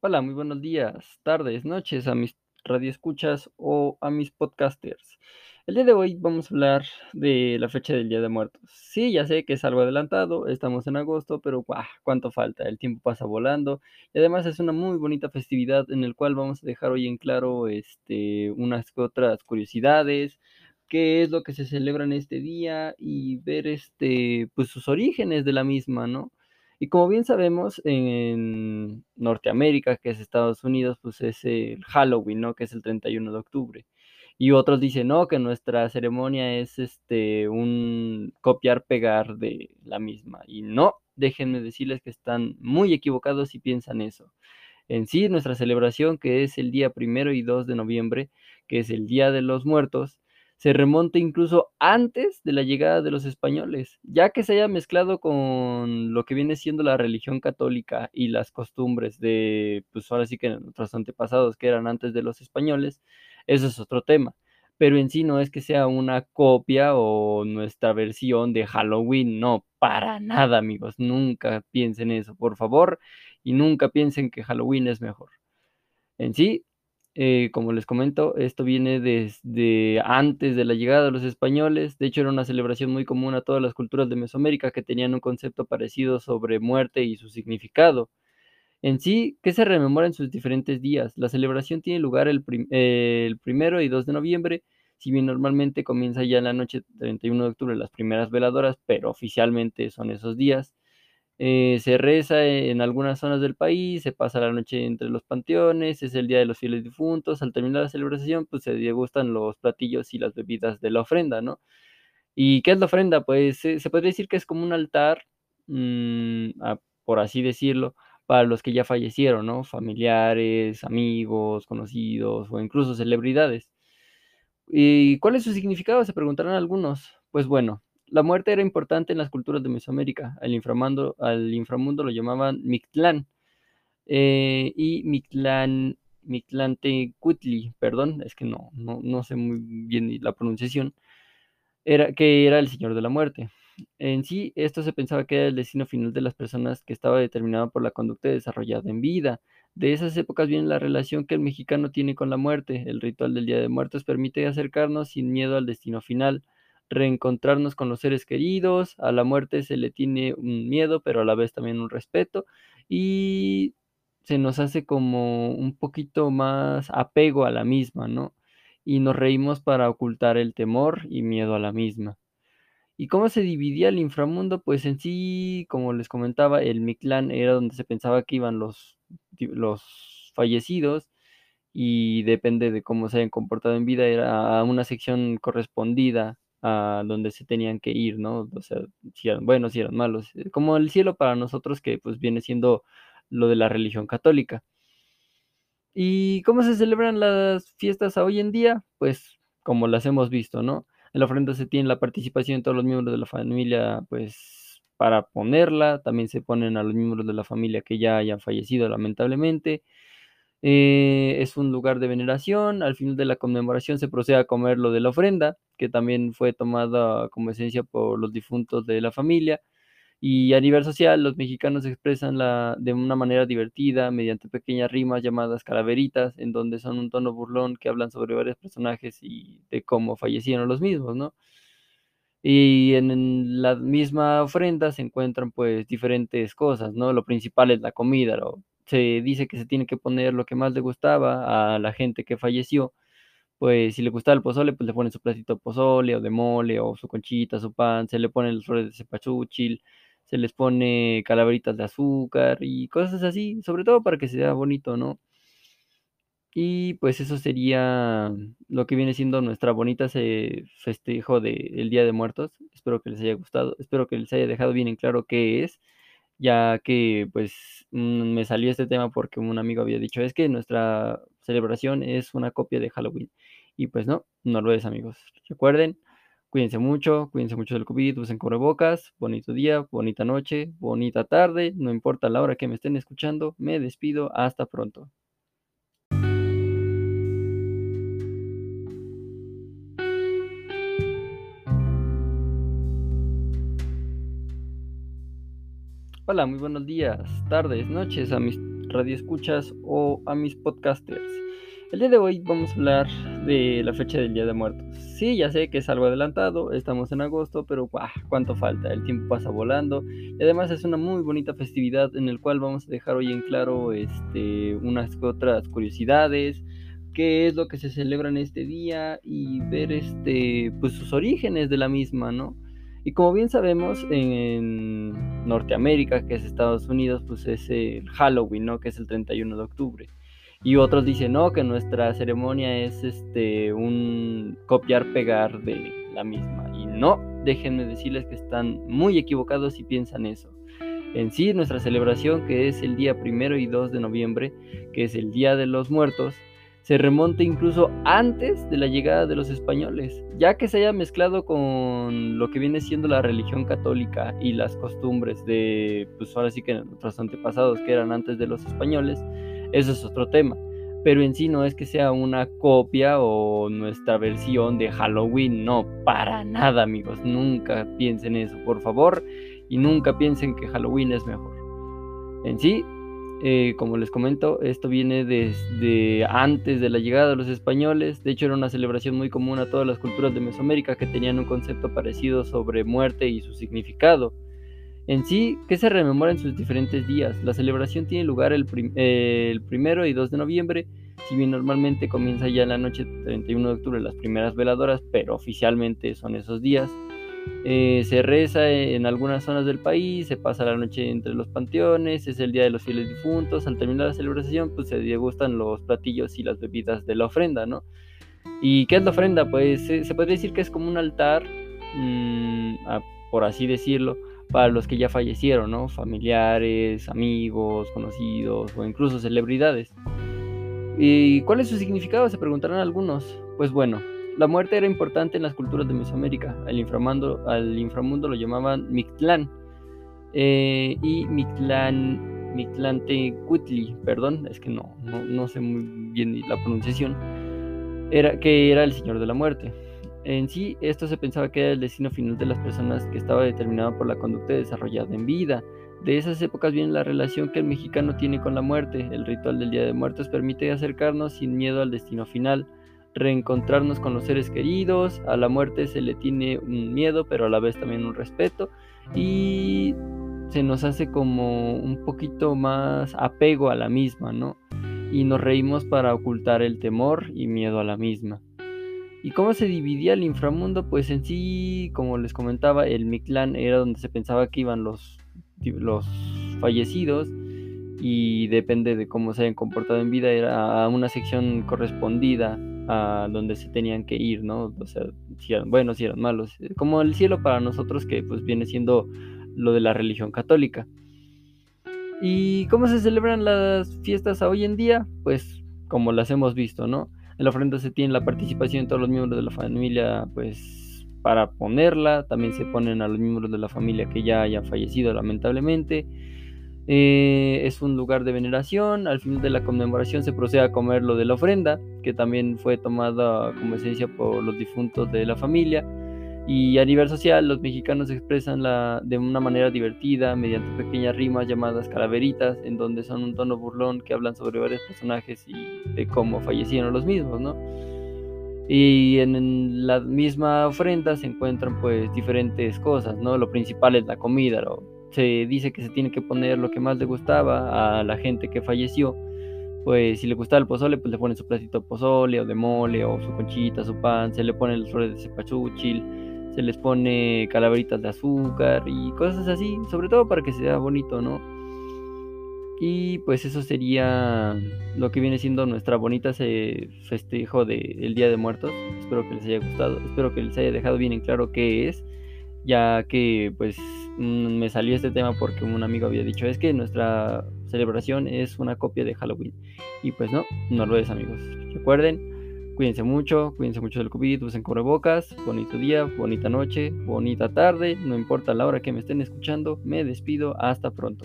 Hola, muy buenos días, tardes, noches a mis radioescuchas o a mis podcasters. El día de hoy vamos a hablar de la fecha del Día de Muertos. Sí, ya sé que es algo adelantado, estamos en agosto, pero ¡guau! ¿Cuánto falta? El tiempo pasa volando y además es una muy bonita festividad en el cual vamos a dejar hoy en claro este, unas otras curiosidades, qué es lo que se celebra en este día y ver este, pues sus orígenes de la misma, ¿no? Y como bien sabemos, en Norteamérica, que es Estados Unidos, pues es el Halloween, ¿no? Que es el 31 de octubre. Y otros dicen, no, que nuestra ceremonia es este un copiar pegar de la misma. Y no, déjenme decirles que están muy equivocados si piensan eso. En sí, nuestra celebración, que es el día primero y 2 de noviembre, que es el Día de los Muertos, se remonta incluso antes de la llegada de los españoles, ya que se haya mezclado con lo que viene siendo la religión católica y las costumbres de, pues ahora sí que nuestros antepasados que eran antes de los españoles, eso es otro tema. Pero en sí no es que sea una copia o nuestra versión de Halloween, no, para nada amigos, nunca piensen eso, por favor, y nunca piensen que Halloween es mejor. En sí, eh, como les comento, esto viene desde antes de la llegada de los españoles. De hecho, era una celebración muy común a todas las culturas de Mesoamérica que tenían un concepto parecido sobre muerte y su significado. En sí, ¿qué se rememora en sus diferentes días? La celebración tiene lugar el, el primero y 2 de noviembre, si bien normalmente comienza ya en la noche 31 de octubre las primeras veladoras, pero oficialmente son esos días. Eh, se reza en algunas zonas del país, se pasa la noche entre los panteones, es el Día de los Fieles Difuntos. Al terminar la celebración, pues se degustan los platillos y las bebidas de la ofrenda, ¿no? ¿Y qué es la ofrenda? Pues se podría decir que es como un altar, mm, por así decirlo, para los que ya fallecieron, ¿no? Familiares, amigos, conocidos o incluso celebridades. ¿Y cuál es su significado? Se preguntarán algunos. Pues bueno, la muerte era importante en las culturas de Mesoamérica. Al inframundo, al inframundo lo llamaban Mictlán. Eh, y Mictlán, Mictlantecutli, perdón, es que no, no, no sé muy bien la pronunciación, era, que era el señor de la muerte. En sí, esto se pensaba que era el destino final de las personas que estaba determinado por la conducta desarrollada en vida. De esas épocas viene la relación que el mexicano tiene con la muerte. El ritual del Día de Muertos permite acercarnos sin miedo al destino final reencontrarnos con los seres queridos, a la muerte se le tiene un miedo, pero a la vez también un respeto, y se nos hace como un poquito más apego a la misma, ¿no? Y nos reímos para ocultar el temor y miedo a la misma. ¿Y cómo se dividía el inframundo? Pues en sí, como les comentaba, el Mictlán era donde se pensaba que iban los, los fallecidos y depende de cómo se hayan comportado en vida, era una sección correspondida a donde se tenían que ir, ¿no? O sea, si eran buenos, si eran malos, eh, como el cielo para nosotros que pues viene siendo lo de la religión católica. ¿Y cómo se celebran las fiestas hoy en día? Pues como las hemos visto, ¿no? En la ofrenda se tiene la participación de todos los miembros de la familia, pues para ponerla, también se ponen a los miembros de la familia que ya hayan fallecido lamentablemente. Eh, es un lugar de veneración. Al final de la conmemoración se procede a comer lo de la ofrenda, que también fue tomada como esencia por los difuntos de la familia. Y a nivel social, los mexicanos expresan la, de una manera divertida mediante pequeñas rimas llamadas calaveritas, en donde son un tono burlón que hablan sobre varios personajes y de cómo fallecieron los mismos, ¿no? Y en la misma ofrenda se encuentran pues diferentes cosas, ¿no? Lo principal es la comida, lo se dice que se tiene que poner lo que más le gustaba a la gente que falleció. Pues si le gustaba el pozole, pues le ponen su platito de pozole o de mole o su conchita, su pan, se le ponen los flores de cepachúchil, se les pone calaveritas de azúcar y cosas así, sobre todo para que se vea bonito, ¿no? Y pues eso sería lo que viene siendo nuestra bonita festejo del Día de Muertos. Espero que les haya gustado, espero que les haya dejado bien en claro qué es ya que pues mm, me salió este tema porque un amigo había dicho, es que nuestra celebración es una copia de Halloween. Y pues no, no lo es amigos. Recuerden, cuídense mucho, cuídense mucho del COVID, usen cubrebocas, bonito día, bonita noche, bonita tarde, no importa la hora que me estén escuchando, me despido, hasta pronto. Hola, muy buenos días, tardes, noches a mis radioescuchas o a mis podcasters. El día de hoy vamos a hablar de la fecha del Día de Muertos. Sí, ya sé que es algo adelantado, estamos en agosto, pero ¡guau! ¿cuánto falta? El tiempo pasa volando y además es una muy bonita festividad en el cual vamos a dejar hoy en claro este, unas otras curiosidades, qué es lo que se celebra en este día y ver este, pues sus orígenes de la misma, ¿no? Y como bien sabemos, en Norteamérica, que es Estados Unidos, pues es el Halloween, ¿no? Que es el 31 de octubre. Y otros dicen, no, que nuestra ceremonia es este un copiar-pegar de la misma. Y no, déjenme decirles que están muy equivocados si piensan eso. En sí, nuestra celebración, que es el día primero y 2 de noviembre, que es el Día de los Muertos, se remonta incluso antes de la llegada de los españoles, ya que se haya mezclado con lo que viene siendo la religión católica y las costumbres de, pues ahora sí que nuestros antepasados que eran antes de los españoles, eso es otro tema. Pero en sí no es que sea una copia o nuestra versión de Halloween, no, para nada amigos, nunca piensen eso, por favor, y nunca piensen que Halloween es mejor. En sí, eh, como les comento, esto viene desde antes de la llegada de los españoles. De hecho, era una celebración muy común a todas las culturas de Mesoamérica que tenían un concepto parecido sobre muerte y su significado. En sí, ¿qué se rememora en sus diferentes días? La celebración tiene lugar el, el primero y 2 de noviembre, si bien normalmente comienza ya en la noche 31 de octubre las primeras veladoras, pero oficialmente son esos días. Eh, se reza en algunas zonas del país, se pasa la noche entre los panteones, es el día de los fieles difuntos. Al terminar la celebración, pues se degustan los platillos y las bebidas de la ofrenda, ¿no? ¿Y qué es la ofrenda? Pues se podría decir que es como un altar, mm, por así decirlo, para los que ya fallecieron, ¿no? Familiares, amigos, conocidos o incluso celebridades. ¿Y cuál es su significado? Se preguntarán algunos. Pues bueno, la muerte era importante en las culturas de Mesoamérica. Al inframundo, al inframundo lo llamaban Mictlán. Eh, y Mictlán, Mictlantecuhtli, perdón, es que no, no, sé muy bien la pronunciación, era, que era el señor de la muerte. En sí, esto se pensaba que era el destino final de las personas que estaba determinado por la conducta desarrollada en vida. De esas épocas viene la relación que el mexicano tiene con la muerte. El ritual del Día de Muertos permite acercarnos sin miedo al destino final reencontrarnos con los seres queridos, a la muerte se le tiene un miedo, pero a la vez también un respeto y se nos hace como un poquito más apego a la misma, ¿no? Y nos reímos para ocultar el temor y miedo a la misma. ¿Y cómo se dividía el inframundo? Pues en sí, como les comentaba, el Mictlán era donde se pensaba que iban los, los fallecidos y depende de cómo se hayan comportado en vida, era una sección correspondida a donde se tenían que ir, ¿no? O sea, si eran buenos, si eran malos. Eh, como el cielo para nosotros que pues viene siendo lo de la religión católica. ¿Y cómo se celebran las fiestas hoy en día? Pues como las hemos visto, ¿no? En la ofrenda se tiene la participación de todos los miembros de la familia, pues para ponerla. También se ponen a los miembros de la familia que ya hayan fallecido lamentablemente. Eh, es un lugar de veneración. Al final de la conmemoración se procede a comer lo de la ofrenda, que también fue tomada como esencia por los difuntos de la familia. Y a nivel social, los mexicanos expresan la, de una manera divertida mediante pequeñas rimas llamadas calaveritas, en donde son un tono burlón que hablan sobre varios personajes y de cómo fallecieron los mismos, ¿no? Y en la misma ofrenda se encuentran pues diferentes cosas, ¿no? Lo principal es la comida, ¿no? Se dice que se tiene que poner lo que más le gustaba a la gente que falleció. Pues si le gustaba el pozole, pues le ponen su platito de pozole o de mole o su conchita, su pan, se le ponen las flores de cepachúchil, se les pone calaveritas de azúcar y cosas así, sobre todo para que sea bonito, ¿no? Y pues eso sería lo que viene siendo nuestra bonita festejo del Día de Muertos. Espero que les haya gustado, espero que les haya dejado bien en claro qué es, ya que pues Mm, me salió este tema porque un amigo había dicho, es que nuestra celebración es una copia de Halloween. Y pues no, no lo es amigos. Recuerden, cuídense mucho, cuídense mucho del COVID, usen cubrebocas, bonito día, bonita noche, bonita tarde, no importa la hora que me estén escuchando, me despido, hasta pronto.